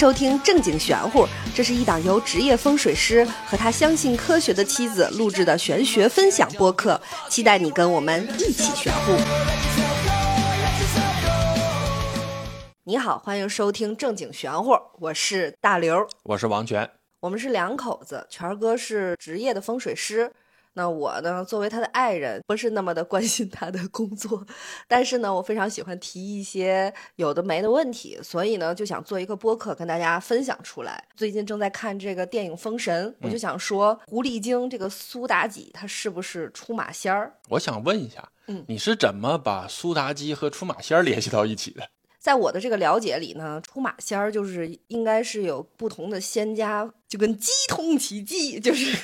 收听正经玄乎，这是一档由职业风水师和他相信科学的妻子录制的玄学分享播客，期待你跟我们一起玄乎。你好，欢迎收听正经玄乎，我是大刘，我是王权，我们是两口子，权哥是职业的风水师。那我呢，作为他的爱人，不是那么的关心他的工作，但是呢，我非常喜欢提一些有的没的问题，所以呢，就想做一个播客跟大家分享出来。最近正在看这个电影《封神》，我就想说，狐狸精这个苏妲己，她是不是出马仙儿？我想问一下，嗯，你是怎么把苏妲己和出马仙儿联系到一起的？在我的这个了解里呢，出马仙儿就是应该是有不同的仙家，就跟鸡通其技，就是。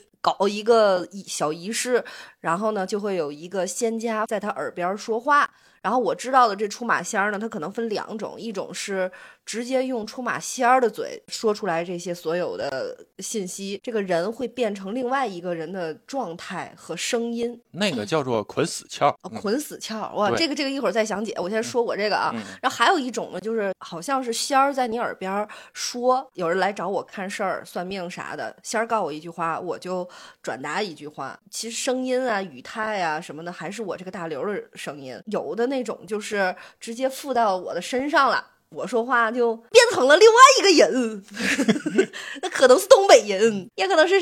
搞一个小仪式，然后呢，就会有一个仙家在他耳边说话。然后我知道的这出马仙儿呢，他可能分两种，一种是。直接用出马仙儿的嘴说出来这些所有的信息，这个人会变成另外一个人的状态和声音，那个叫做捆死窍。捆死窍，哇，这个这个一会儿再详解。我先说我这个啊，然后还有一种呢，就是好像是仙儿在你耳边说，有人来找我看事儿、算命啥的，仙儿告我一句话，我就转达一句话。其实声音啊、语态啊什么的，还是我这个大刘的声音。有的那种就是直接附到我的身上了。我说话就变成了另外一个人，那可能是东北人，也可能是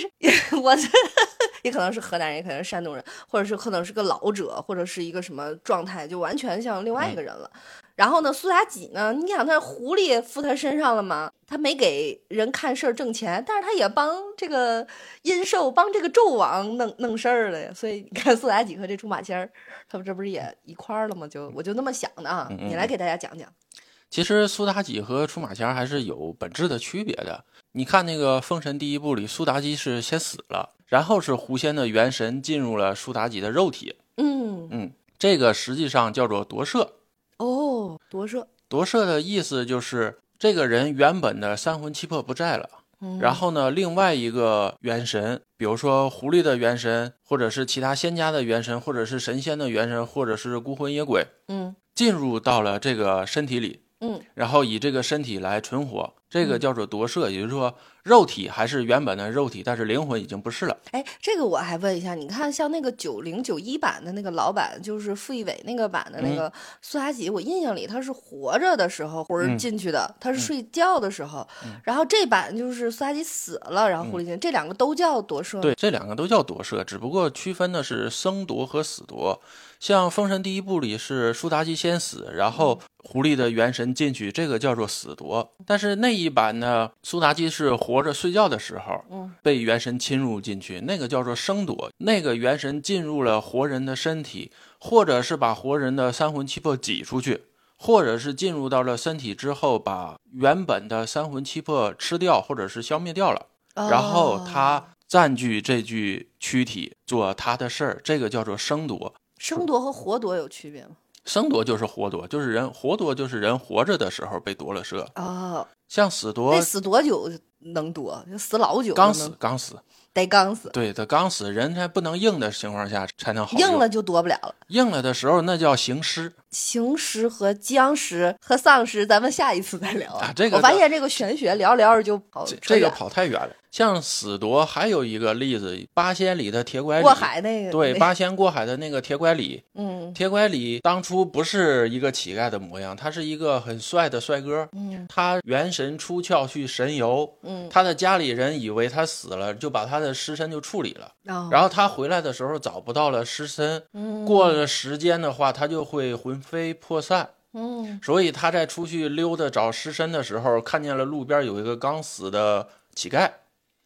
我，也可能是河南人，也可能是山东人，或者是可能是个老者，或者是一个什么状态，就完全像另外一个人了。然后呢，苏妲己呢，你想，那狐狸附他身上了吗？他没给人看事儿挣钱，但是他也帮这个阴寿，帮这个纣王弄弄事儿了呀。所以你看，苏妲己和这出马仙儿，他们这不是也一块儿了吗？就我就那么想的啊。你来给大家讲讲。其实苏妲己和出马仙儿还是有本质的区别的。你看那个《封神》第一部里，苏妲己是先死了，然后是狐仙的元神进入了苏妲己的肉体。嗯嗯，这个实际上叫做夺舍。哦，夺舍。夺舍的意思就是这个人原本的三魂七魄不在了，然后呢，另外一个元神，比如说狐狸的元神，或者是其他仙家的元神，或者是神仙的元神，或者是孤魂野鬼，嗯，进入到了这个身体里。嗯，然后以这个身体来存活，这个叫做夺舍，也就是说肉体还是原本的肉体，但是灵魂已经不是了。哎，这个我还问一下，你看像那个九零九一版的那个老版，就是傅艺伟那个版的那个苏妲己，我印象里她是活着的时候魂儿进去的，她是睡觉的时候，然后这版就是苏妲己死了，然后狐狸精，这两个都叫夺舍。对，这两个都叫夺舍，只不过区分的是生夺和死夺。像《封神》第一部里是苏妲己先死，然后狐狸的元神进去，这个叫做死夺。但是那一版呢，苏妲己是活着睡觉的时候，被元神侵入进去，那个叫做生夺。那个元神进入了活人的身体，或者是把活人的三魂七魄挤出去，或者是进入到了身体之后，把原本的三魂七魄吃掉，或者是消灭掉了，然后他占据这具躯体做他的事儿，这个叫做生夺。生夺和活夺有区别吗？生夺就是活夺，就是人活夺，就是人活着的时候被夺了舍哦。像死夺，那死多久能躲？就死老久？刚死，刚死。得刚死，对，得刚死，人才不能硬的情况下才能好。硬了就躲不了了。硬了的时候，那叫行尸。行尸和僵尸和丧尸，咱们下一次再聊啊。这个我发现这个玄学聊聊着就跑，这个跑太远了。像死夺还有一个例子，八仙里的铁拐李过海那个，对，八仙过海的那个铁拐李。嗯，铁拐李当初不是一个乞丐的模样，他是一个很帅的帅哥。嗯，他元神出窍去神游。嗯，他的家里人以为他死了，就把他的尸身就处理了。然后他回来的时候找不到了尸身。嗯，过了时间的话，他就会魂飞魄散。嗯，所以他在出去溜达找尸身的时候，看见了路边有一个刚死的乞丐。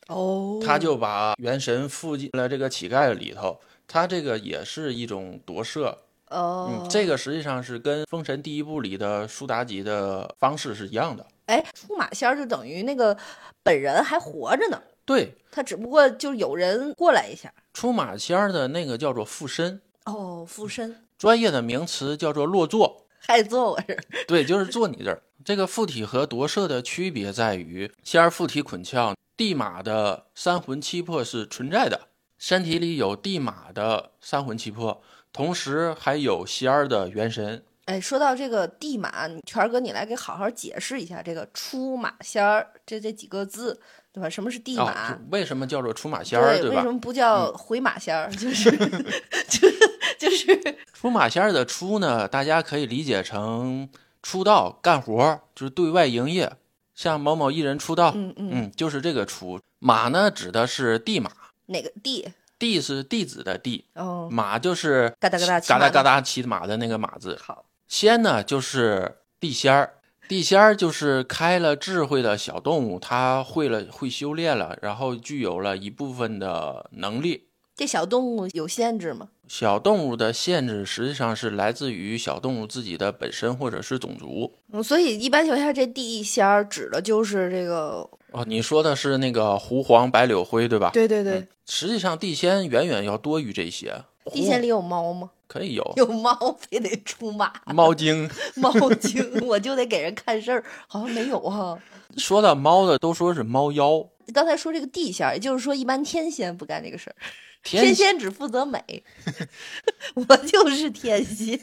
哦，他就把元神附进了这个乞丐里头，他这个也是一种夺舍。哦，嗯，这个实际上是跟《封神》第一部里的苏妲己的方式是一样的。哎，出马仙儿就等于那个本人还活着呢。对，他只不过就有人过来一下。出马仙儿的那个叫做附身。哦，附身，专业的名词叫做落座。还坐我这儿？对，就是坐你这儿。这个附体和夺舍的区别在于，仙儿附体捆窍。地马的三魂七魄是存在的，身体里有地马的三魂七魄，同时还有仙儿的元神。哎，说到这个地马，权儿哥，你来给好好解释一下这个出马仙儿这这几个字，对吧？什么是地马？为什么叫做出马仙儿？对，为什么不叫回马仙儿？就是 就是就是 出马仙儿的出呢？大家可以理解成出道干活，就是对外营业，像某某艺人出道，嗯嗯，就是这个出马呢，指的是地马。哪个地？地是弟子的地，哦，马就是嘎哒嘎哒嘎哒嘎哒骑马的那个马字。好。仙呢，就是地仙儿，地仙儿就是开了智慧的小动物，它会了会修炼了，然后具有了一部分的能力。这小动物有限制吗？小动物的限制实际上是来自于小动物自己的本身或者是种族。嗯，所以一般情况下，这地仙儿指的就是这个。哦，你说的是那个狐黄白柳灰，对吧？对对对。实际上，地仙远远要多于这些。地仙里有猫吗？可以有。有猫 非得出马。猫精。猫精，我就得给人看事儿，好像没有哈。说到猫的，都说是猫妖。刚才说这个地仙，也就是说，一般天仙不干这个事儿。天仙只负责美，我就是天仙，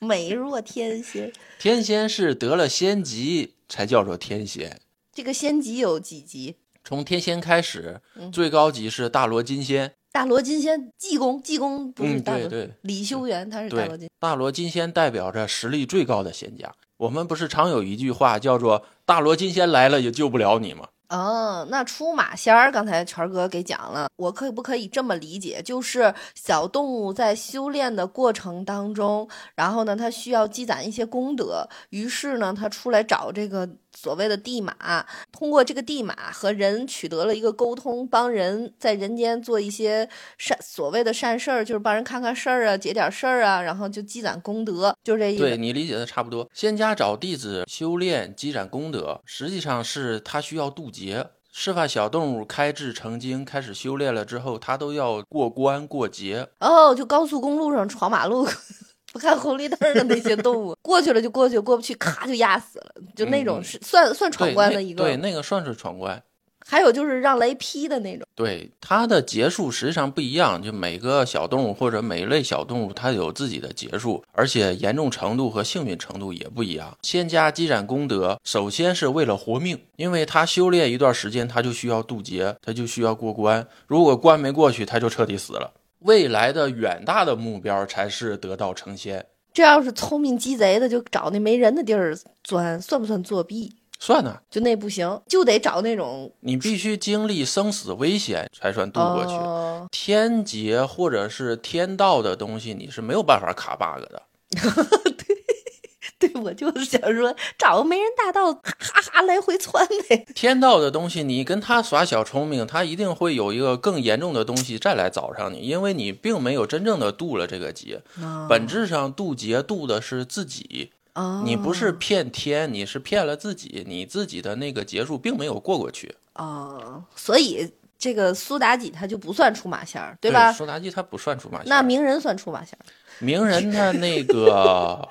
美若天仙。天仙是得了仙级才叫做天仙。这个仙级有几级？从天仙开始，最高级是大罗金仙。大罗金仙，济公，济公不是大罗？对对，李修缘他是大罗金。大罗金仙代表着实力最高的仙家。我们不是常有一句话叫做“大罗金仙来了也救不了你”吗？哦，那出马仙儿，刚才权哥给讲了，我可不可以这么理解？就是小动物在修炼的过程当中，然后呢，它需要积攒一些功德，于是呢，它出来找这个所谓的地马，通过这个地马和人取得了一个沟通，帮人在人间做一些善所谓的善事儿，就是帮人看看事儿啊，解点事儿啊，然后就积攒功德，就这意思。对你理解的差不多。仙家找弟子修炼积攒功德，实际上是他需要渡。劫释放小动物开智成精，开始修炼了之后，他都要过关过劫哦。就高速公路上闯马路不看红绿灯的那些动物，过去了就过去，过不去咔就压死了，就那种是算算闯关的一个。对，那个算是闯关。还有就是让雷劈的那种，对它的结束实际上不一样，就每个小动物或者每一类小动物，它有自己的结束，而且严重程度和幸运程度也不一样。仙家积攒功德，首先是为了活命，因为他修炼一段时间，他就需要渡劫，他就需要过关，如果关没过去，他就彻底死了。未来的远大的目标才是得道成仙。这要是聪明鸡贼的，就找那没人的地儿钻，算不算作弊？算呢，就那不行，就得找那种你必须经历生死危险才算渡过去。天劫或者是天道的东西，你是没有办法卡 bug 的。对，对我就是想说，找个没人大道，哈哈来回窜呗。天道的东西，你跟他耍小聪明，他一定会有一个更严重的东西再来找上你，因为你并没有真正的渡了这个劫。本质上渡劫渡的是自己。你不是骗天，你是骗了自己，你自己的那个劫数并没有过过去。哦，所以这个苏妲己她就不算出马仙儿，对吧？苏妲己她不算出马仙那鸣人算出马仙儿？鸣人他那个，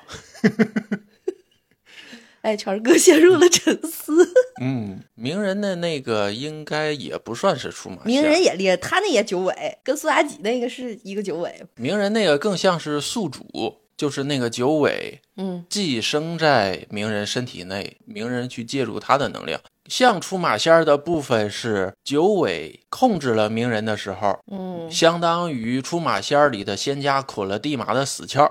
哎，全哥陷入了沉思。嗯，鸣人的那个应该也不算是出马。鸣人也厉害，他那也九尾，跟苏妲己那个是一个九尾。鸣人那个更像是宿主。就是那个九尾，嗯，寄生在鸣人身体内，鸣人去借助他的能量。像出马仙儿的部分是九尾控制了鸣人的时候，嗯，相当于出马仙儿里的仙家捆了地马的死窍，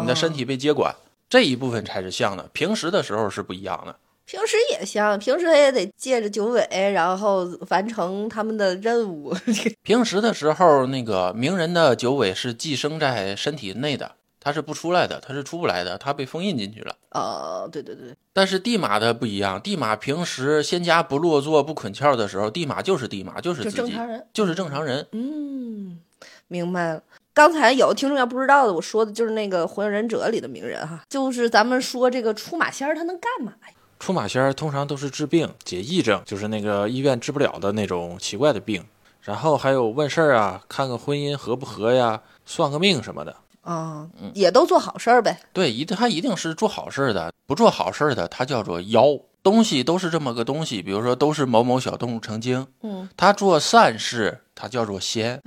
你的身体被接管，这一部分才是像的。平时的时候是不一样的，平时也像，平时他也得借着九尾，然后完成他们的任务。平时的时候，那个鸣人的九尾是寄生在身体内的。它是不出来的，它是出不来的，它被封印进去了。哦，对对对。但是地马的不一样，地马平时仙家不落座不捆窍的时候，地马就是地马，就是自己，正常人，就是正常人。嗯，明白了。刚才有听众要不知道的，我说的就是那个《火影忍者》里的鸣人哈，就是咱们说这个出马仙儿他能干嘛呀？出马仙儿通常都是治病、解疫症，就是那个医院治不了的那种奇怪的病。然后还有问事儿啊，看看婚姻合不合呀，算个命什么的。啊，也都做好事儿呗。对，一他一定是做好事儿的，不做好事儿的，他叫做妖。东西都是这么个东西，比如说都是某某小动物成精。嗯，他做善事，他叫做仙；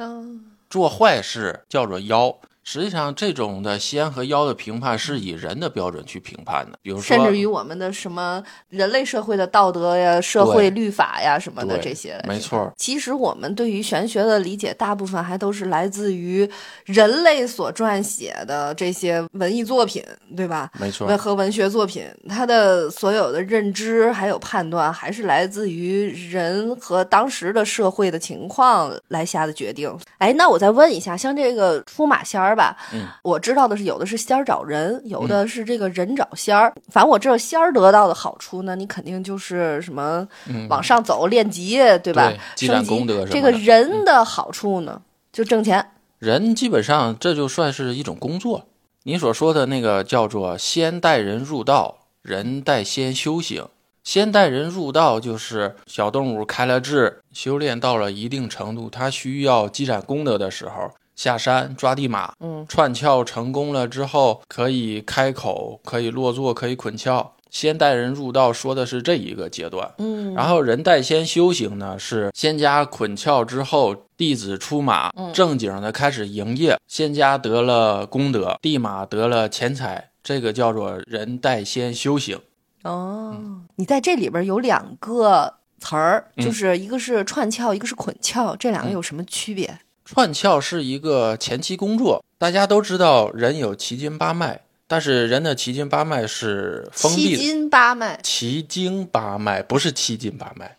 做坏事叫做妖。实际上，这种的仙和妖的评判是以人的标准去评判的，比如说，甚至于我们的什么人类社会的道德呀、社会律法呀什么的这些，没错。其实我们对于玄学的理解，大部分还都是来自于人类所撰写的这些文艺作品，对吧？没错。和文学作品，它的所有的认知还有判断，还是来自于人和当时的社会的情况来下的决定。哎，那我再问一下，像这个出马仙儿吧，嗯，我知道的是，有的是仙儿找人，有的是这个人找仙儿。反正我知道仙儿得到的好处呢，你肯定就是什么往上走练级，对吧？积攒功德。这个人的好处呢，就挣钱。人基本上这就算是一种工作。你所说的那个叫做先带人入道，人带仙修行。先带人入道，就是小动物开了智，修炼到了一定程度，它需要积攒功德的时候，下山抓地马，嗯，串窍成功了之后，可以开口，可以落座，可以捆窍。先带人入道，说的是这一个阶段，嗯，然后人带仙修行呢，是仙家捆窍之后，弟子出马，正经的开始营业，仙家得了功德，地马得了钱财，这个叫做人带仙修行。哦，你在这里边有两个词儿，就是一个是串窍，一个是捆窍，这两个有什么区别？串窍是一个前期工作，大家都知道人有奇经八脉，但是人的奇经八脉是封闭的。奇经八脉，奇经八脉不是七经八脉，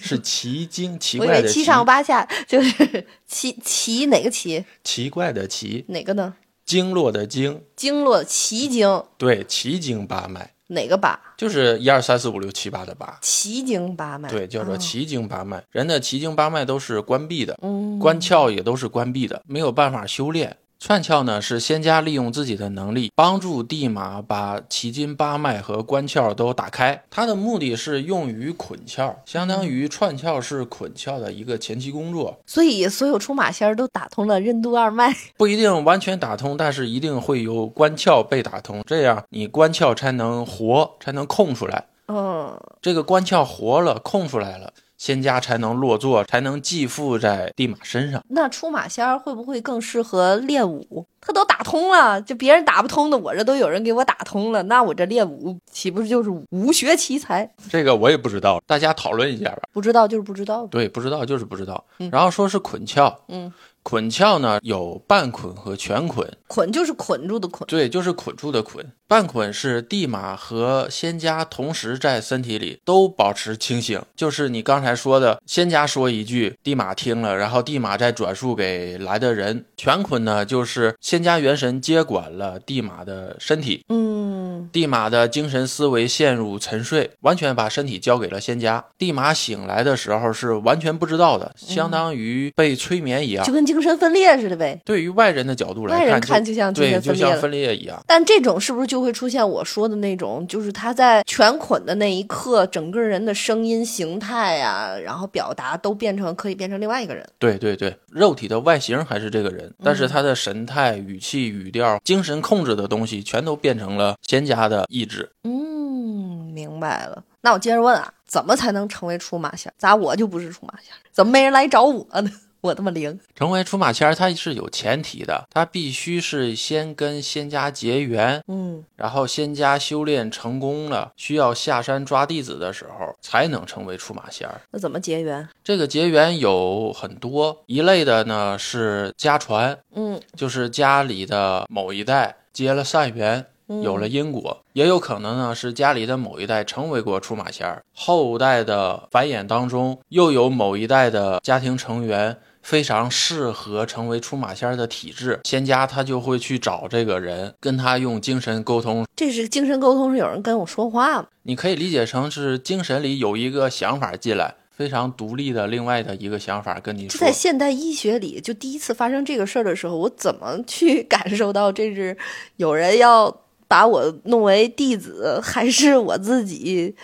是奇经奇怪的七上八下，就是奇奇哪个奇？奇怪的奇哪个呢？经络的经，经络奇经，对，奇经八脉。哪个八？就是一二三四五六七八的八，奇经八脉。对，叫做奇经八脉。人的奇经八脉都是关闭的，嗯，关窍也都是关闭的，没有办法修炼。串窍呢，是仙家利用自己的能力，帮助地马把奇经八脉和关窍都打开。它的目的是用于捆窍，相当于串窍是捆窍的一个前期工作。所以，所有出马仙儿都打通了任督二脉，不一定完全打通，但是一定会有关窍被打通，这样你关窍才能活，才能空出来。嗯，这个关窍活了，空出来了。仙家才能落座，才能寄附在地马身上。那出马仙儿会不会更适合练武？他都打通了，就别人打不通的，我这都有人给我打通了。那我这练武岂不是就是武学奇才？这个我也不知道，大家讨论一下吧。不知道就是不知道。对，不知道就是不知道。然后说是捆窍，嗯。捆窍呢有半捆和全捆，捆就是捆住的捆，对，就是捆住的捆。半捆是地马和仙家同时在身体里都保持清醒，就是你刚才说的，仙家说一句，地马听了，然后地马再转述给来的人。全捆呢，就是仙家元神接管了地马的身体，嗯，地马的精神思维陷入沉睡，完全把身体交给了仙家。地马醒来的时候是完全不知道的，相当于被催眠一样，就跟精神分裂似的呗。对于外人的角度来看，外人看就像精神分裂，就像分裂一样。但这种是不是就会出现我说的那种，就是他在全捆的那一刻，整个人的声音形态啊，然后表达都变成可以变成另外一个人。对对对，肉体的外形还是这个人，但是他的神态、语气、语调、精神控制的东西，全都变成了仙家的意志。嗯，明白了。那我接着问啊，怎么才能成为出马仙？咋我就不是出马仙？怎么没人来找我呢？我这么灵，成为出马仙儿，它是有前提的，它必须是先跟仙家结缘，嗯，然后仙家修炼成功了，需要下山抓弟子的时候，才能成为出马仙儿。那怎么结缘？这个结缘有很多，一类的呢是家传，嗯，就是家里的某一代结了善缘。有了因果，也有可能呢是家里的某一代成为过出马仙儿，后代的繁衍当中又有某一代的家庭成员非常适合成为出马仙儿的体质，仙家他就会去找这个人，跟他用精神沟通。这是精神沟通，是有人跟我说话吗？你可以理解成是精神里有一个想法进来，非常独立的另外的一个想法跟你说。在现代医学里，就第一次发生这个事儿的时候，我怎么去 感受到这是有人要？把我弄为弟子，还是我自己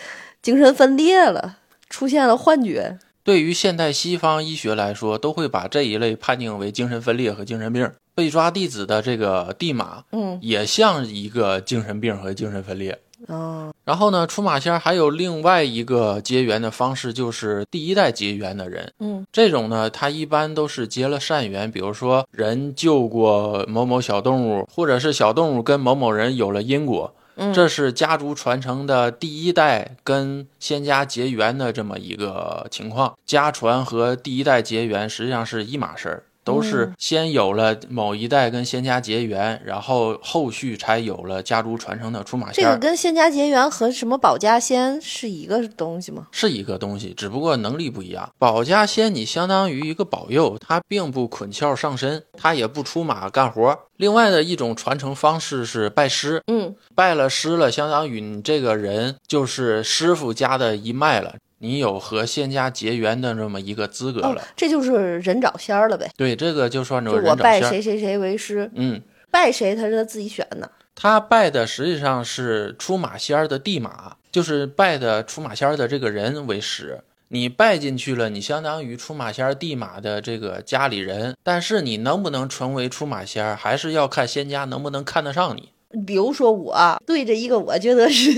精神分裂了，出现了幻觉？对于现代西方医学来说，都会把这一类判定为精神分裂和精神病。被抓弟子的这个地马，嗯，也像一个精神病和精神分裂。哦，然后呢，出马仙儿还有另外一个结缘的方式，就是第一代结缘的人。嗯，这种呢，他一般都是结了善缘，比如说人救过某某小动物，或者是小动物跟某某人有了因果。这是家族传承的第一代跟仙家结缘的这么一个情况。家传和第一代结缘实际上是一码事儿，都是先有了某一代跟仙家结缘，然后后续才有了家族传承的出马仙这个。跟仙家结缘和什么保家仙是一个东西吗？是一个东西，只不过能力不一样。保家仙你相当于一个保佑，他并不捆壳上身，他也不出马干活。另外的一种传承方式是拜师，嗯，拜了师了，相当于你这个人就是师傅家的一脉了，你有和仙家结缘的这么一个资格哦了。，这就是人找仙儿了呗。对，这个就算着人我拜找仙儿。谁谁谁为师，嗯，拜谁他是他自己选的。他拜的实际上是出马仙儿的地马，就是拜的出马仙儿的这个人为师。你拜进去了，你相当于出马仙儿地马的这个家里人，但是你能不能成为出马仙儿，还是要看仙家能不能看得上你。比如说我啊对着一个我觉得是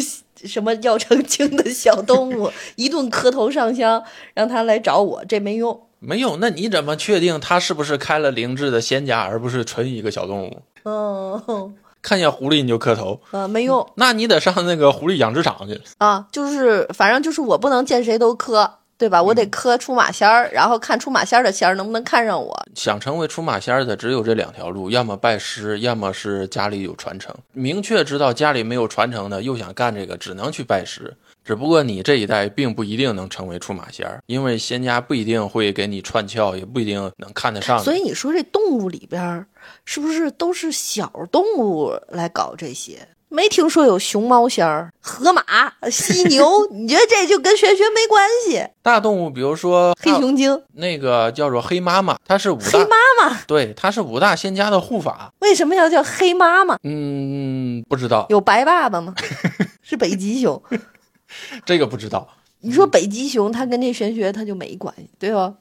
什么要成精的小动物，一顿磕头上香，让他来找我，这没用。没用，那你怎么确定他是不是开了灵智的仙家，而不是纯一个小动物？嗯，看见狐狸你就磕头，啊，没用那你得上那个狐狸养殖场去。啊，就是反正就是我不能见谁都磕，对吧？我得磕出马仙儿，然后看出马仙儿的仙儿能不能看上我。想成为出马仙儿的只有这两条路，要么拜师，要么是家里有传承。明确知道家里没有传承的，又想干这个，只能去拜师。只不过你这一代并不一定能成为出马仙儿，因为仙家不一定会给你串窍，也不一定能看得上。所以你说这动物里边儿是不是都是小动物来搞这些？没听说有熊猫仙儿、河马、犀牛，你觉得这就跟玄学没关系？大动物，比如说黑熊精、那个叫做黑妈妈，它是五大黑妈妈，对，它是五大仙家的护法。为什么要叫黑妈妈？嗯，不知道有白爸爸吗？是北极熊。这个不知道。你说北极熊，它跟这玄学它就没关系，对吧？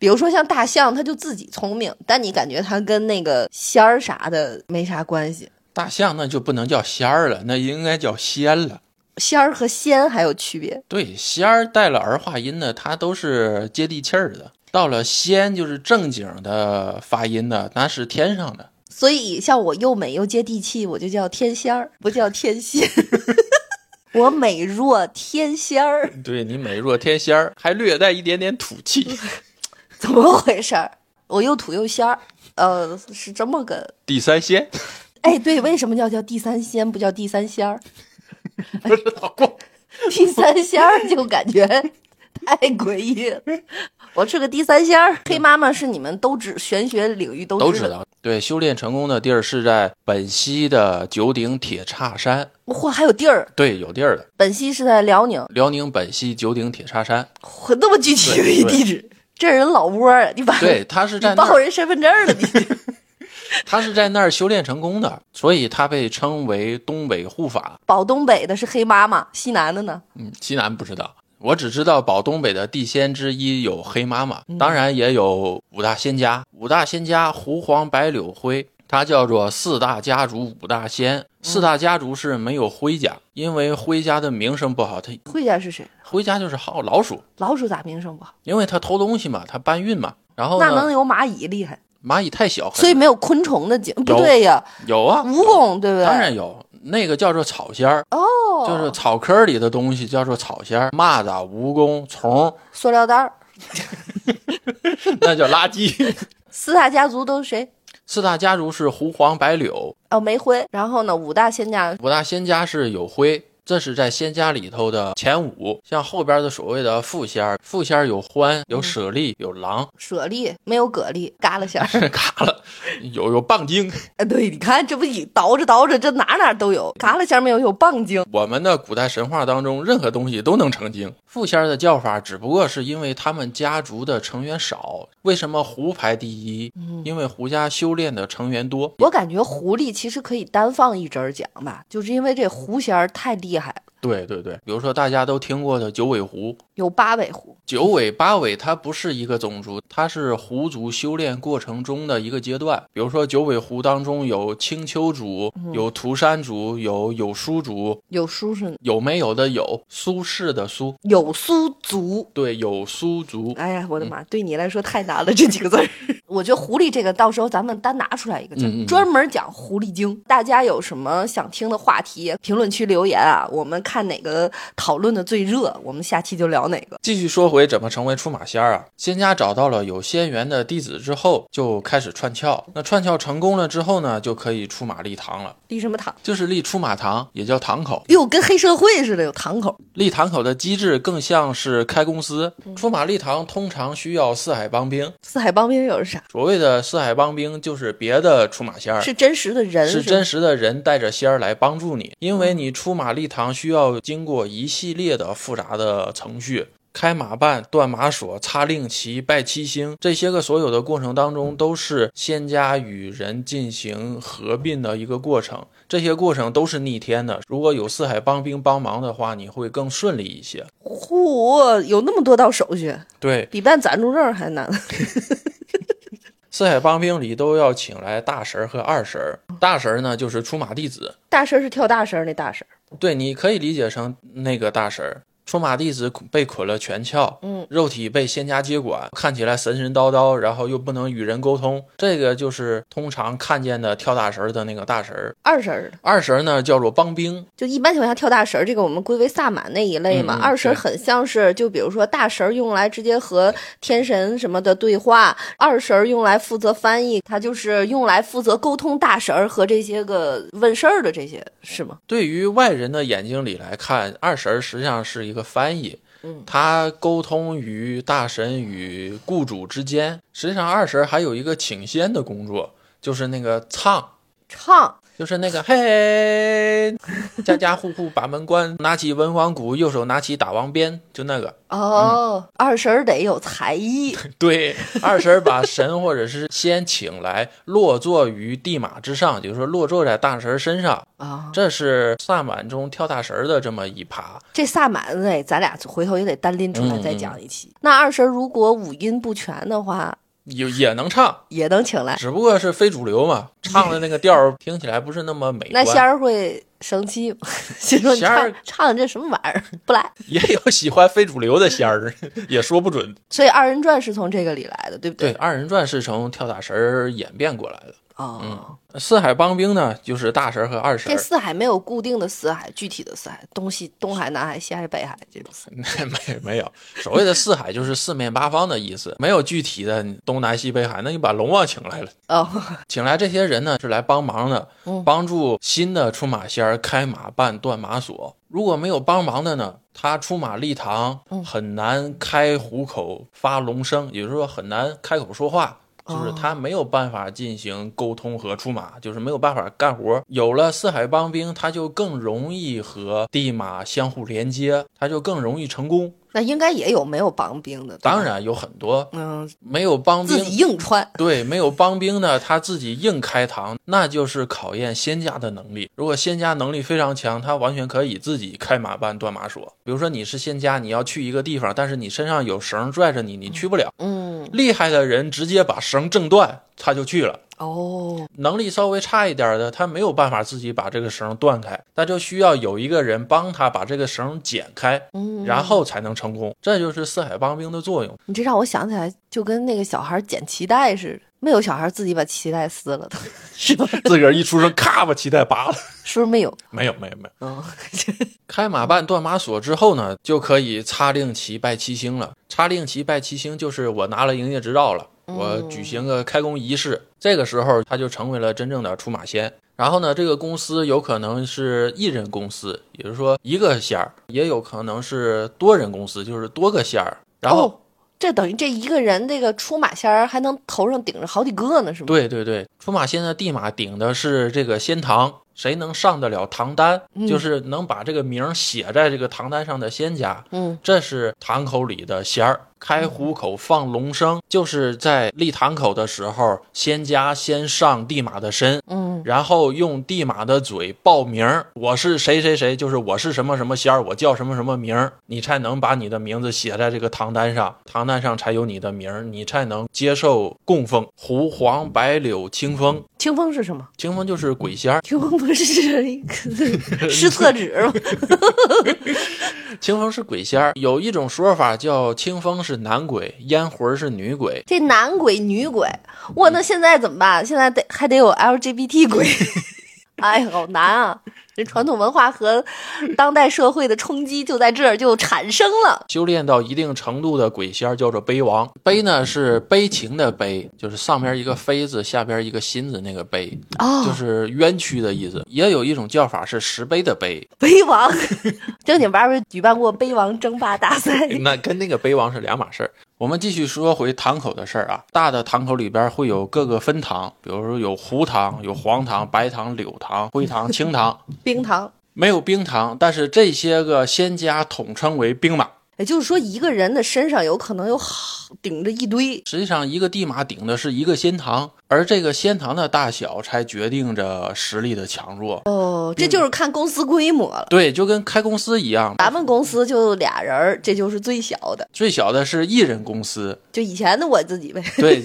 比如说像大象，它就自己聪明，但你感觉它跟那个仙儿啥的没啥关系。大象那就不能叫仙儿了，那应该叫仙了。仙儿和仙还有区别。对，仙儿带了儿化音的，它都是接地气儿的。到了仙，就是正经的发音的，那是天上的。所以像我又美又接地气，我就叫天仙儿，不叫天仙。我美若天仙儿，对你美若天仙儿，还略带一点点土气。怎么回事儿？我又土又仙儿，呃，是这么个。地三仙，哎，对，为什么叫叫第三仙，不叫第三仙儿？不知道过。第三仙儿就感觉太诡异了。我是个第三仙儿，黑妈妈是你们都知玄学领域都知的。都知道。对，修炼成功的地儿是在本溪的九鼎铁叉山。嚯，还有地儿，对，有地儿的。本溪是在辽宁，辽宁本溪九鼎铁叉山。嚯，那么具体的一地址，这人老窝儿啊！你把对，他是你在报人身份证了，你 他是在那儿修炼成功的，所以他被称为东北护法。保东北的是黑妈妈，西南的呢？嗯，西南不知道，我只知道保东北的地仙之一有黑妈妈，嗯当然也有五大仙家。五大仙家胡黄白柳灰，它叫做四大家族五大仙。四大家族是没有灰家，因为灰家的名声不好，他灰家是谁？灰家就是好老鼠，老鼠咋名声不好？因为他偷东西嘛，他搬运嘛。然后那能，有蚂蚁厉害？蚂蚁太小，所以没有昆虫的景，不对呀，有啊，蜈蚣对不对？当然有，那个叫做草仙儿，哦，就是草科里的东西叫做草仙儿，蚂蚱、蜈蚣、虫，塑料袋儿。那叫垃圾。四大家族都是谁？四大家族是胡黄白柳，哦，没灰。然后呢，五大仙家五大仙家是有灰，这是在仙家里头的前五。像后边的所谓的副仙儿，副仙儿有獾、有舍利、有狼，舍利没有蛤蜊，嘎啦仙儿。嘎了，有有棒精。哎，对，你看这不一倒着倒着，这哪哪都有。嘎啦仙儿没有，有棒精。我们的古代神话当中，任何东西都能成精。副仙儿的叫法只不过是因为他们家族的成员少。为什么狐排第一？因为狐家修炼的成员多。我感觉狐狸其实可以单放一针儿讲吧，就是因为这狐仙儿太厉害了。对对对，比如说大家都听过的九尾狐，有八尾狐，九尾八尾它不是一个种族，它是狐族修炼过程中的一个阶段。比如说九尾狐当中有青丘族，有涂山族，有有苏族，有苏是有没有的有，苏轼的苏，有苏族。对，有苏族。哎呀，我的妈，对你来说太难了这几个字儿。我觉得狐狸这个到时候咱们单拿出来一个，就嗯嗯专门讲狐狸精。大家有什么想听的话题，评论区留言啊，我们看哪个讨论的最热，我们下期就聊哪个。继续说回怎么成为出马仙儿啊？仙家找到了有仙缘的弟子之后，就开始串窍。那串窍成功了之后呢，就可以出马立堂了，立什么堂？就是立出马堂，也叫堂口。哟，跟黑社会似的，有堂口。立堂口的机制更像是开公司。嗯出马立堂通常需要四海帮兵，四海帮兵又是啥？所谓的四海帮兵就是别的出马仙儿。是真实的人，是真实的人带着仙儿来帮助你，因为你出马立堂需要经过一系列的复杂的程序。开马绊、断马索、插令旗、拜七星，这些个所有的过程当中，都是仙家与人进行合并的一个过程。这些过程都是逆天的。如果有四海帮兵帮忙的话，你会更顺利一些。嚯，有那么多道手续，对，比办暂住证还难。四海帮兵里都要请来大神和二神。大神呢，就是出马弟子，大神是跳大神那大神，对，你可以理解成那个大婶儿。出马弟子被捆了全窍，嗯，肉体被仙家接管，看起来神神叨叨，然后又不能与人沟通，这个就是通常看见的跳大神儿的那个大神儿。二神儿。二神儿呢叫做帮兵，就一般情况下跳大神儿，这个我们归为萨满那一类嘛。二神很像是，就比如说大神儿用来直接和天神什么的对话，二神儿用来负责翻译，他就是用来负责沟通大神儿和这些个问事儿的这些，是吗？对于外人的眼睛里来看，二神儿实际上是一个翻译，嗯，他沟通于大神与雇主之间。实际上，二神还有一个请仙的工作，就是那个唱。唱就是那个嘿，家家户户把门关，拿起文王鼓，右手拿起打王鞭，就那个。哦，二婶儿得有才艺，对，二婶儿把神或者是仙请来，落座于地马之上，就是说落座在大神儿身上。啊、这是萨满中跳大神儿的这么一趴。这萨满哎，咱俩回头也得单拎出来嗯再讲一期。那二婶儿如果五音不全的话，也也能唱，也能请来。只不过是非主流嘛，唱的那个调儿 听起来不是那么美观。那仙儿会生气吗？心说你仙儿唱唱这什么玩意儿，不来。也有喜欢非主流的仙儿，也说不准。所以二人转是从这个里来的，对不对，对？二人转是从跳大神儿演变过来的。哦，四海帮兵呢，就是大神儿和二神这。四海没有固定的四海，具体的四海，东西、东海、南海、西海、北海这种四。没没有，所谓的四海就是四面八方的意思，没有具体的东南西北海。那你把龙王请来了，哦，请来这些人呢是来帮忙的，嗯帮助新的出马仙儿开马办、断马索。如果没有帮忙的呢，他出马立堂嗯很难开虎口发龙声，也就是说很难开口说话。就是哦他没有办法进行沟通和出马，就是没有办法干活。有了四海帮兵，他就更容易和地马相互连接，他就更容易成功。那应该也有没有帮兵的，当，然有很多嗯，没有帮自己兵，硬穿。对，没有帮兵的，他自己硬开膛，那就是考验仙家的能力。如果仙家能力非常强，他完全可以自己开马绊、断马索。比如说你是仙家，你要去一个地方，但是你身上有绳拽着你，你去不了。嗯，厉害的人直接把绳挣断，他就去了。哦，能力稍微差一点的，他没有办法自己把这个绳断开，那就需要有一个人帮他把这个绳剪开，嗯，然后才能成功。这就是四海帮兵的作用。你这让我想起来，就跟那个小孩剪脐带似的，没有小孩自己把脐带撕了的，是吧？自个儿一出生，咔把脐带拔了。是不是没有？没有，没有，没有。嗯，开马绊、断马索之后呢，就可以插令旗、拜七星了。插令旗、拜七星，就是我拿了营业执照了，我举行个开工仪式。这个时候，他就成为了真正的出马仙。然后呢，这个公司有可能是一人公司，也就是说一个仙儿，也有可能是多人公司，就是多个仙儿。然后，哦，这等于这一个人，这个出马仙儿还能头上顶着好几个呢，是吗？对对对，出马仙的地马顶的是这个仙堂，谁能上得了唐单，就是能把这个名儿写在这个唐单上的仙家，嗯，这是堂口里的仙儿。开虎口放龙声，就是在立堂口的时候，仙家先上地马的身，嗯然后用地马的嘴报名儿，我是谁谁谁，就是我是什么什么仙儿，我叫什么什么名儿，你才能把你的名字写在这个唐单上，唐单上才有你的名儿，你才能接受供奉。胡黄白柳青枫，清风是什么？清风就是鬼仙儿，清风不是一个 是厕纸吗？清风是鬼仙儿。有一种说法叫清风是男鬼，烟魂是女鬼。这男鬼女鬼，哇，那现在怎么办？现在得还得有 LGBT 鬼，哎，好难啊！这传统文化和当代社会的冲击就在这儿就产生了。修炼到一定程度的鬼仙儿叫做碑王，碑呢是悲情的悲，就是上边一个妃字，下边一个心字，那个碑，哦，就是冤屈的意思。也有一种叫法是石碑的碑，碑王，正经八百举办过碑王争霸大赛。那跟那个碑王是两码事儿。我们继续说回堂口的事儿啊，大的堂口里边会有各个分堂，比如说有胡堂、有黄堂、白堂、柳堂、灰堂、青堂，冰堂，没有冰堂，但是这些个仙家统称为兵马。也就是说，一个人的身上有可能有好顶着一堆。实际上，一个地马顶的是一个仙堂，而这个仙堂的大小才决定着实力的强弱。哦，这就是看公司规模了。对，就跟开公司一样，咱们公司就俩人儿，这就是最小的。最小的是一人公司，就以前的我自己呗。对，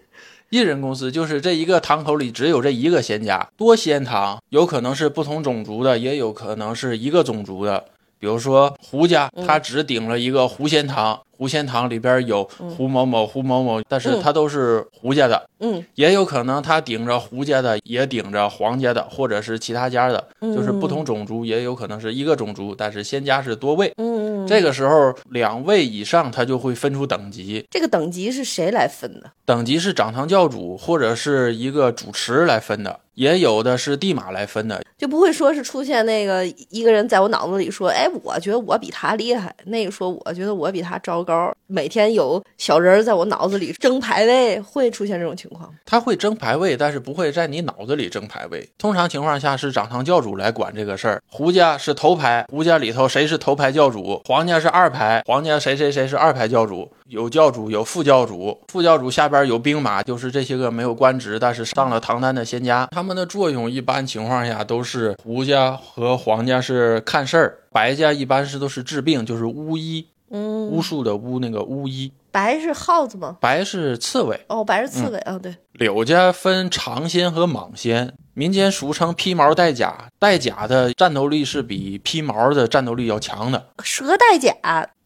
一人公司就是这一个堂口里只有这一个仙家，多仙堂有可能是不同种族的，也有可能是一个种族的。比如说胡家，他只顶了一个胡仙堂，胡仙堂里边有胡某某、胡某某，但是他都是胡家的。嗯，也有可能他顶着胡家的，也顶着黄家的，或者是其他家的，就是不同种族，也有可能是一个种族，但是仙家是多位。嗯，这个时候两位以上，他就会分出等级。这个等级是谁来分的？等级是掌堂教主或者是一个主持来分的，也有的是地马来分的。就不会说是出现那个一个人在我脑子里说，哎，我觉得我比他厉害，那个说我觉得我比他糟糕。每天有小人在我脑子里争排位，会出现这种情况。他会争排位，但是不会在你脑子里争排位。通常情况下是掌堂教主来管这个事儿。胡家是头牌，胡家里头谁是头牌教主？黄家是二排，黄家谁谁谁是二排教主？有教主，有副教主，副教主下边有兵马，就是这些个没有官职但是上了唐单的仙家。他们的作用一般情况下都是胡家和黄家是看事儿，白家一般是都是治病，就是巫医，嗯，巫术的巫那个巫医。白是耗子吗？白是刺猬。哦，白是刺猬啊、对，柳家分长仙和蟒仙，民间俗称披毛戴甲。戴甲的战斗力是比披毛的战斗力要强的。蛇带甲，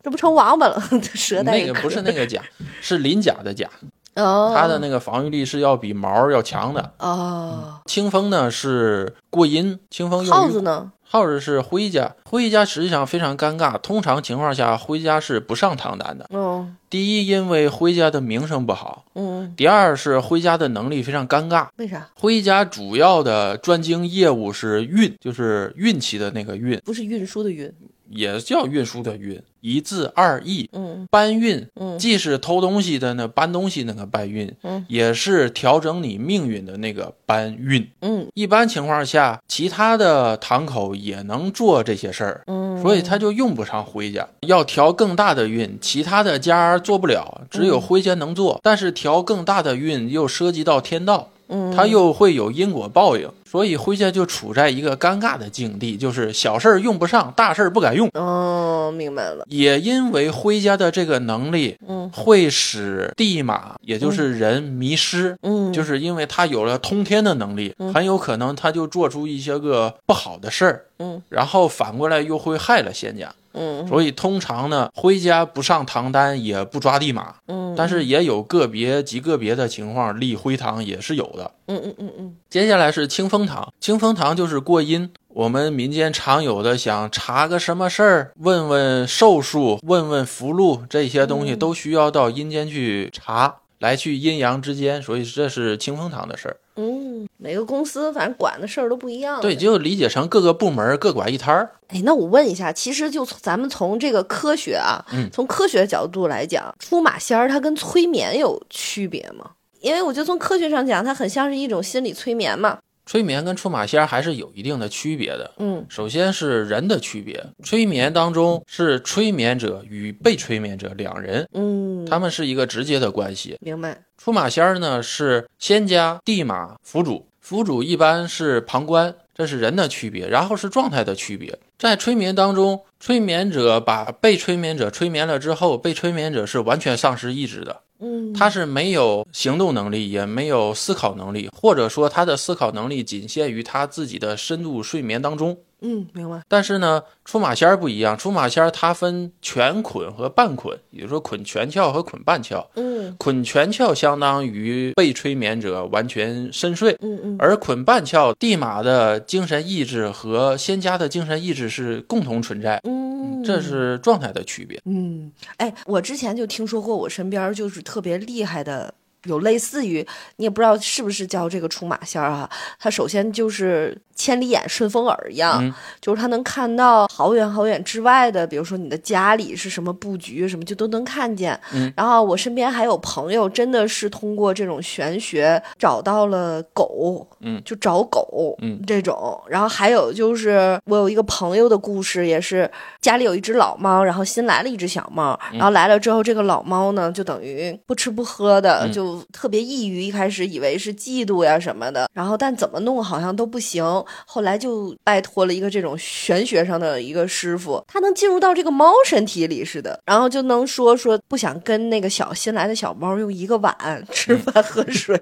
这不成王八了？蛇带那个不是那个甲，是鳞甲的甲，哦，它的那个防御力是要比毛要强的。哦，清风呢是过阴，清风用耗子呢？耗子是灰家，灰家实际上非常尴尬。通常情况下，灰家是不上唐单的。哦，第一，因为灰家的名声不好；嗯，第二是灰家的能力非常尴尬。为啥？灰家主要的专精业务是运，就是运气的那个运，不是运输的运。也叫运输的运，一字二义。嗯搬运嗯既是偷东西的那搬东西那个搬运，嗯也是调整你命运的那个搬运。嗯一般情况下，其他的堂口也能做这些事儿，嗯，所以他就用不上灰家。要调更大的运，其他的家做不了，只有灰家能做。但是调更大的运又涉及到天道，嗯，它又会有因果报应，所以灰家就处在一个尴尬的境地，就是小事儿用不上，大事儿不敢用。哦，明白了。也因为灰家的这个能力，嗯会使地马，也就是人迷失，嗯，就是因为他有了通天的能力，很有可能他就做出一些个不好的事儿，嗯，然后反过来又会害了仙家。嗯。所以通常呢，灰家不上堂单，也不抓地马，嗯，但是也有个别极个别的情况立灰堂也是有的。嗯嗯嗯嗯。接下来是清风堂，清风堂就是过阴。我们民间常有的想查个什么事儿，问问寿数，问问福禄这些东西，嗯。都需要到阴间去查，来去阴阳之间，所以这是清风堂的事儿。嗯，每个公司反正管的事儿都不一样。对，就理解成各个部门各管一摊儿。哎，那我问一下，其实就从咱们从这个科学啊，嗯从科学角度来讲，出马仙儿它跟催眠有区别吗？因为我觉得从科学上讲，它很像是一种心理催眠嘛。催眠跟出马仙儿还是有一定的区别的。嗯首先是人的区别，催眠当中是催眠者与被催眠者两人，嗯，他们是一个直接的关系。明白。出马仙儿呢是仙家、地马、府主，府主一般是旁观，这是人的区别，然后是状态的区别。在催眠当中，催眠者把被催眠者催眠了之后，被催眠者是完全丧失意志的，嗯，他是没有行动能力，也没有思考能力，或者说他的思考能力仅限于他自己的深度睡眠当中。嗯，明白。但是呢，出马仙儿不一样，出马仙儿它分全捆和半捆，也就是说捆全窍和捆半窍。嗯捆全窍相当于被催眠者完全深睡，嗯嗯而捆半窍，地马的精神意志和仙家的精神意志是共同存在，嗯，这是状态的区别。嗯，哎，我之前就听说过，我身边就是特别厉害的，有类似于你也不知道是不是叫这个出马仙儿啊。他首先就是千里眼、顺风耳一样，嗯就是他能看到好远好远之外的，比如说你的家里是什么布局，什么就都能看见。嗯然后我身边还有朋友，真的是通过这种玄学找到了狗，嗯就找狗，嗯这种。然后还有就是我有一个朋友的故事，也是家里有一只老猫，然后新来了一只小猫，嗯然后来了之后，这个老猫呢就等于不吃不喝的，嗯就特别抑郁，一开始以为是嫉妒呀什么的，然后但怎么弄好像都不行，后来就拜托了一个这种玄学上的一个师傅，他能进入到这个猫身体里似的，然后就能说说不想跟那个小新来的小猫用一个碗吃饭。喝水，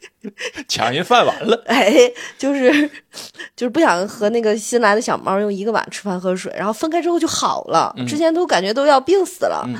抢人饭碗了，哎，就是就是不想和那个新来的小猫用一个碗吃饭喝水，然后分开之后就好了，嗯之前都感觉都要病死了。嗯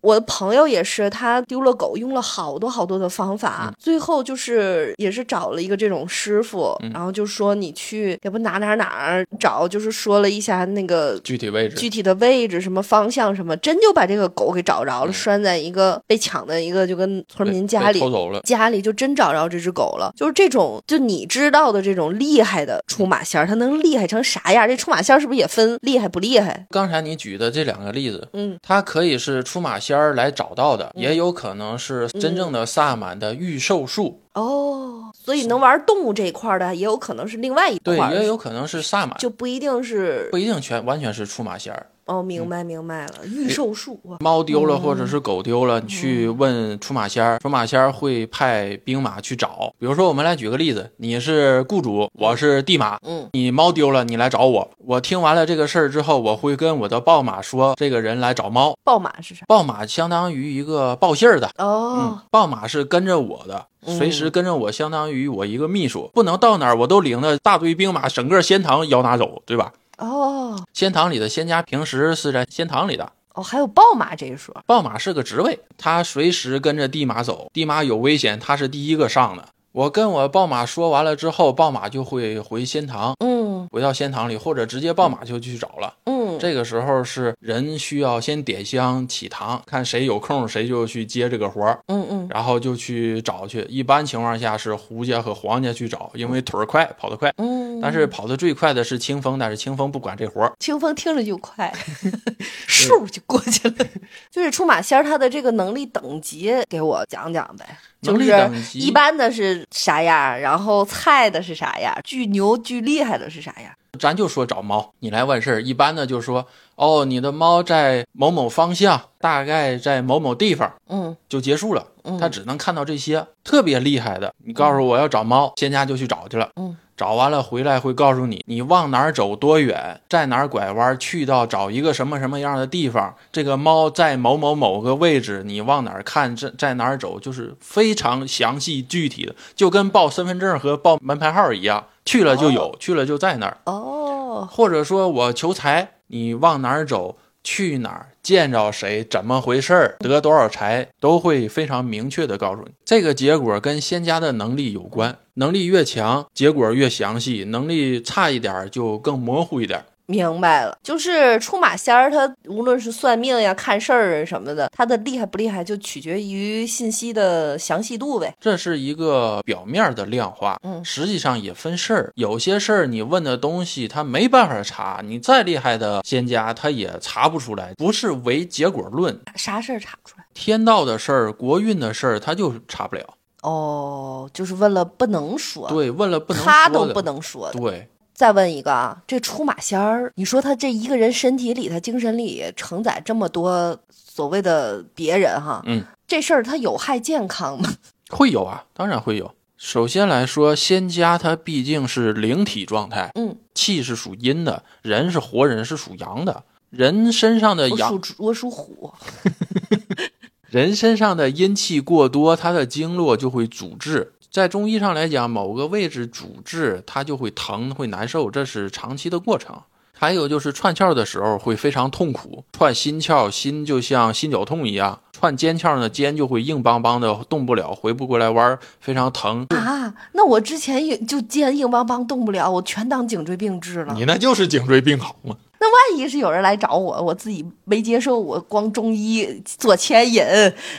我的朋友也是，他丢了狗，用了好多好多的方法，嗯最后就是也是找了一个这种师傅，嗯然后就说你去也不哪哪哪儿找，就是说了一下那个具体位置。具体的位置、什么方向什么，真就把这个狗给找着了，嗯拴在一个被抢的一个就跟村民家里偷走了。家里就真找着这只狗了。就是这种，就你知道的这种厉害的出马仙儿，他能厉害成啥样？这出马仙儿是不是也分厉害不厉害？刚才你举的这两个例子，嗯，它可以是出马仙儿来找到的，也有可能是真正的萨满的预售术，哦，所以能玩动物这一块儿的，也有可能是另外一块对，也有可能是萨满，就不一定是不一定全完全是出马仙儿。哦，明白明白了，预售术啊，猫丢了嗯或者是狗丢了，你去问出马仙儿，出马仙儿会派兵马去找。比如说，我们来举个例子，你是雇主，我是地马，嗯，你猫丢了，你来找我。我听完了这个事儿之后，我会跟我的豹马说，这个人来找猫。豹马是啥？豹马相当于一个报信儿的，嗯哦，，豹马是跟着我的，嗯随时跟着我，相当于我一个秘书，不能到哪儿我都领着大队兵马，整个仙堂要拿走，对吧？哦，仙堂里的仙家平时是在仙堂里的，哦，还有豹马这一说，豹马是个职位，他随时跟着地马走，地马有危险，他是第一个上的。我跟我豹马说完了之后，豹马就会回仙堂，嗯。回到仙堂里，或者直接豹马就去找了。嗯，这个时候是人需要先点香起堂，看谁有空谁就去接这个活儿，嗯嗯然后就去找去。一般情况下是胡家和黄家去找，因为腿儿快，跑得快。嗯，但是跑得最快的是清风，但是清风不管这活儿。清风听着就快，嗖就过去了。就是出马仙儿，他的这个能力等级给我讲讲呗。就能力是等级一般的是啥样，然后菜的是啥样，巨牛巨厉害的是啥样。咱就说找猫，你来问事儿，一般呢就说哦，你的猫在某某方向，大概在某某地方嗯就结束了。嗯他只能看到这些特别厉害的。你告诉我要找猫，仙家就去找去了。嗯，找完了回来会告诉你，你往哪儿走多远，在哪儿拐弯，去到找一个什么什么样的地方。这个猫在某某某个位置，你往哪儿看，在在哪儿走，就是非常详细具体的，就跟报身份证和报门牌号一样，去了就有，去了就在那儿。哦，或者说我求财，你往哪儿走，去哪儿，见着谁，怎么回事儿，得多少财，都会非常明确的告诉你。这个结果跟仙家的能力有关，能力越强，结果越详细；能力差一点就更模糊一点。明白了，就是出马仙儿，他无论是算命呀、看事儿什么的，他的厉害不厉害，就取决于信息的详细度呗。这是一个表面的量化，嗯实际上也分事儿。有些事儿你问的东西他没办法查，你再厉害的仙家他也查不出来，不是唯结果论。啥事儿查不出来？天道的事儿、国运的事儿，他就查不了。哦，就是问了不能说，对，问了不能他都不能说。对，再问一个啊，这出马仙儿，你说他这一个人身体里，他精神里承载这么多所谓的别人哈，嗯，这事儿他有害健康吗？会有啊，当然会有。首先来说，仙家它毕竟是灵体状态，嗯，气是属阴的，人是活人是属阳的，人身上的阳，我属我属虎，人身上的阴气过多，它的经络就会阻滞。在中医上来讲，某个位置主治，它就会疼会难受，这是长期的过程。还有就是串窍的时候会非常痛苦，串心窍，心就像心绞痛一样；串肩窍呢，肩就会硬邦邦的动不了，回不过来弯，非常疼啊。那我之前也就肩硬邦邦动不了，我全当颈椎病治了。你那就是颈椎病好吗？那万一是有人来找我，我自己没接受，我光中医做牵引、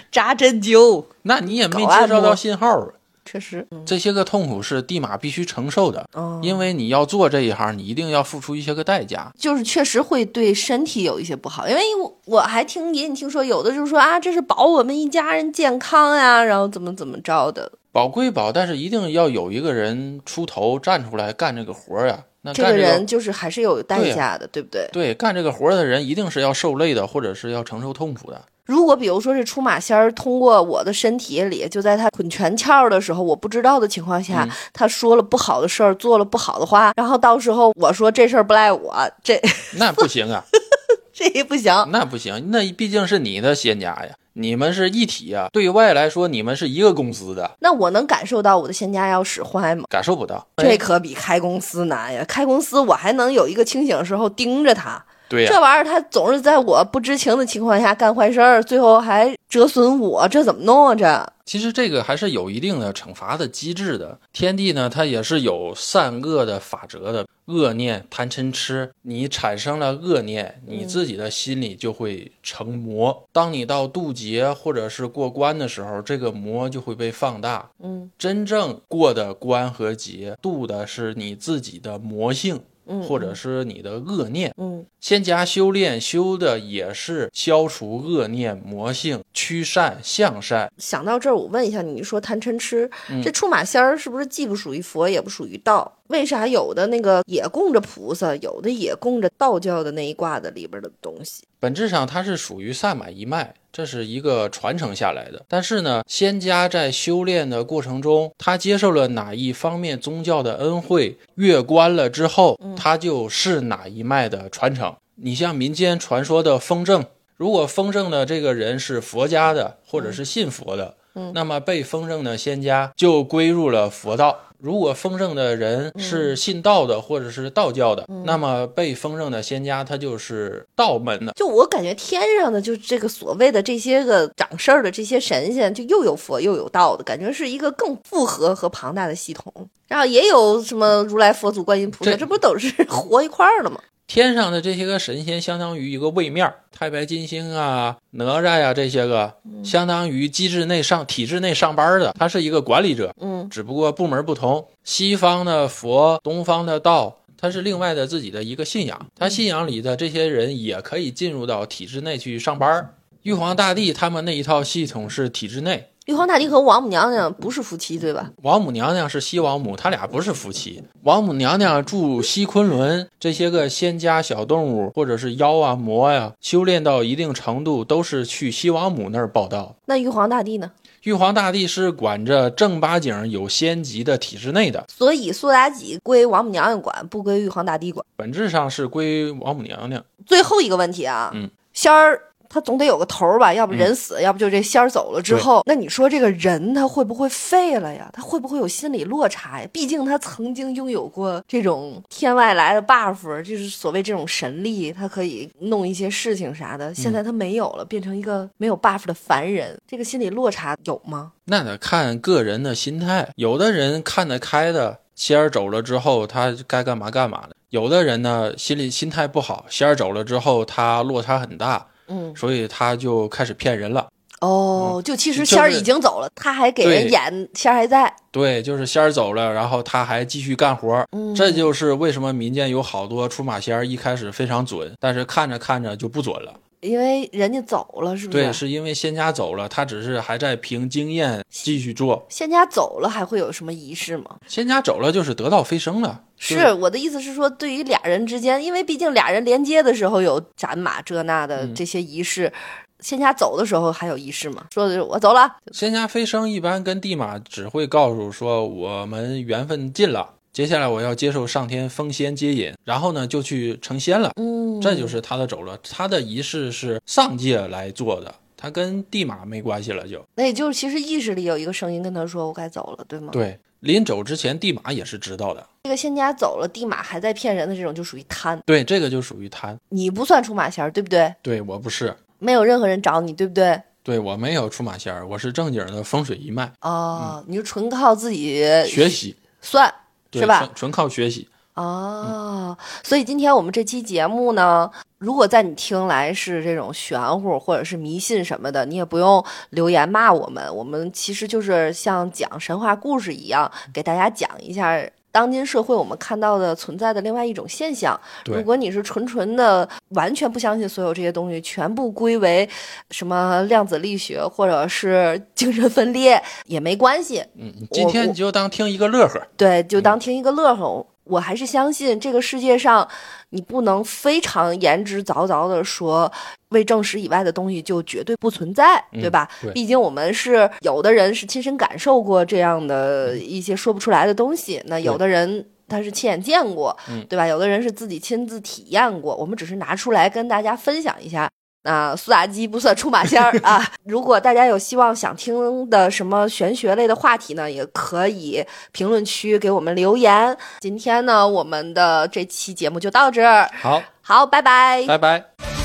扎针灸，那你也没接受到信号。确实，这些个痛苦是地马必须承受的，因为你要做这一行，你一定要付出一些个代价。就是确实会对身体有一些不好，因为我我还听隐隐听说，有的就是说啊，这是保我们一家人健康呀，然后怎么怎么着的。保归保，但是一定要有一个人出头站出来干这个活呀。那这个人就是还是有代价的，对不对？对，干这个活的人一定是要受累的，或者是要承受痛苦的。如果比如说是出马仙儿通过我的身体里，就在他捆拳窍的时候，我不知道的情况下，他说了不好的事儿，做了不好的话，然后到时候我说这事儿不赖我，这 那不行啊，这也不行，那不行，那毕竟是你的仙家呀，你们是一体呀，对外来说你们是一个公司的，那我能感受到我的仙家要使坏吗？感受不到，这可比开公司难呀，开公司我还能有一个清醒的时候盯着他。对这玩意儿他总是在我不知情的情况下干坏事儿，最后还折损我，这怎么弄啊？这其实这个还是有一定的惩罚的机制的。天地呢，它也是有善恶的法则的。恶念贪嗔痴，你产生了恶念，你自己的心里就会成魔。当你到渡劫或者是过关的时候，这个魔就会被放大。嗯，真正过的关和劫，渡的是你自己的魔性。或者是你的恶念，嗯，仙家修炼修的也是消除恶念魔性，趋善向善。想到这儿，我问一下，你说贪嗔痴，这出马仙儿是不是既不属于佛，也不属于道？为啥有的那个也供着菩萨，有的也供着道教的那一卦的里边的东西？本质上它是属于萨满一脉，这是一个传承下来的。但是呢，仙家在修炼的过程中，他接受了哪一方面宗教的恩惠，越关了之后，他就是哪一脉的传承。你像民间传说的风筝，如果风筝的这个人是佛家的，或者是信佛的，那么被丰盛的仙家就归入了佛道。如果丰盛的人是信道的，或者是道教的，那么被丰盛的仙家他就是道门的。就我感觉天上的就这个所谓的这些个掌事儿的这些神仙，就又有佛又有道的感觉，是一个更复合和庞大的系统。然后也有什么如来佛祖、观音菩萨，这不都是活一块儿了吗？天上的这些个神仙相当于一个位面，太白金星啊、哪吒呀这些个，相当于机制内上体制内上班的，他是一个管理者。嗯，只不过部门不同，西方的佛，东方的道，他是另外的自己的一个信仰，他信仰里的这些人也可以进入到体制内去上班。玉皇大帝他们那一套系统是体制内。玉皇大帝和王母娘娘不是夫妻，对吧？王母娘娘是西王母，他俩不是夫妻。王母娘娘住西昆仑，这些个仙家小动物或者是妖啊魔呀，修炼到一定程度，都是去西王母那儿报道。那玉皇大帝呢？玉皇大帝是管着正八经有仙级的体制内的，所以苏妲己归王母娘娘管，不归玉皇大帝管。本质上是归王母娘娘。最后一个问题啊，嗯，仙儿。他总得有个头儿吧，要不人死，要不就这仙儿走了之后，那你说这个人他会不会废了呀？他会不会有心理落差呀？毕竟他曾经拥有过这种天外来的 buff，就是所谓这种神力，他可以弄一些事情啥的。现在他没有了，变成一个没有 buff 的凡人，这个心理落差有吗？那得看个人的心态。有的人看得开的，仙儿走了之后，他该干嘛干嘛的；有的人呢，心里心态不好，仙儿走了之后，他落差很大。嗯，所以他就开始骗人了。哦，就其实仙儿已经走了，他还给人演仙儿还在。对，就是仙儿走了，然后他还继续干活。嗯，这就是为什么民间有好多出马仙儿一开始非常准，但是看着看着就不准了。因为人家走了，是不是？对，是因为仙家走了，他只是还在凭经验继续做。仙家走了，还会有什么仪式吗？仙家走了就是得道飞升了。是我的意思是说，对于俩人之间，因为毕竟俩人连接的时候有斩马这那的这些仪式，仙家走的时候还有仪式吗？说的是我走了。仙家飞升一般跟地马只会告诉说我们缘分尽了。接下来我要接受上天封仙接引，然后呢就去成仙了。嗯，这就是他的走了。他的仪式是上界来做的，他跟地马没关系了。就那也就是其实意识里有一个声音跟他说：“我该走了，对吗？”对，临走之前，地马也是知道的。这个仙家走了，地马还在骗人的这种就属于贪。对，这个就属于贪。你不算出马仙儿，对不对？对我不是，没有任何人找你，对不对？对我没有出马仙儿，我是正经的风水一脉。哦，你就纯靠自己学习算。是吧？纯靠学习哦，所以今天我们这期节目呢，如果在你听来是这种玄乎或者是迷信什么的，你也不用留言骂我们。我们其实就是像讲神话故事一样，给大家讲一下。当今社会，我们看到的存在的另外一种现象。如果你是纯纯的完全不相信所有这些东西，全部归为什么量子力学或者是 精神分裂也没关系。嗯，今天你就当听一个乐呵。对，就当听一个乐呵。我还是相信这个世界上，你不能非常言之凿凿的说，未证实以外的东西就绝对不存在，对吧？毕竟我们是有的人是亲身感受过这样的一些说不出来的东西，那有的人他是亲眼见过，对吧？有的人是自己亲自体验过，我们只是拿出来跟大家分享一下。那苏妲己不算出马仙儿 啊！如果大家有希望想听的什么玄学类的话题呢，也可以评论区给我们留言。今天呢，我们的这期节目就到这儿。好，好，拜拜，拜拜。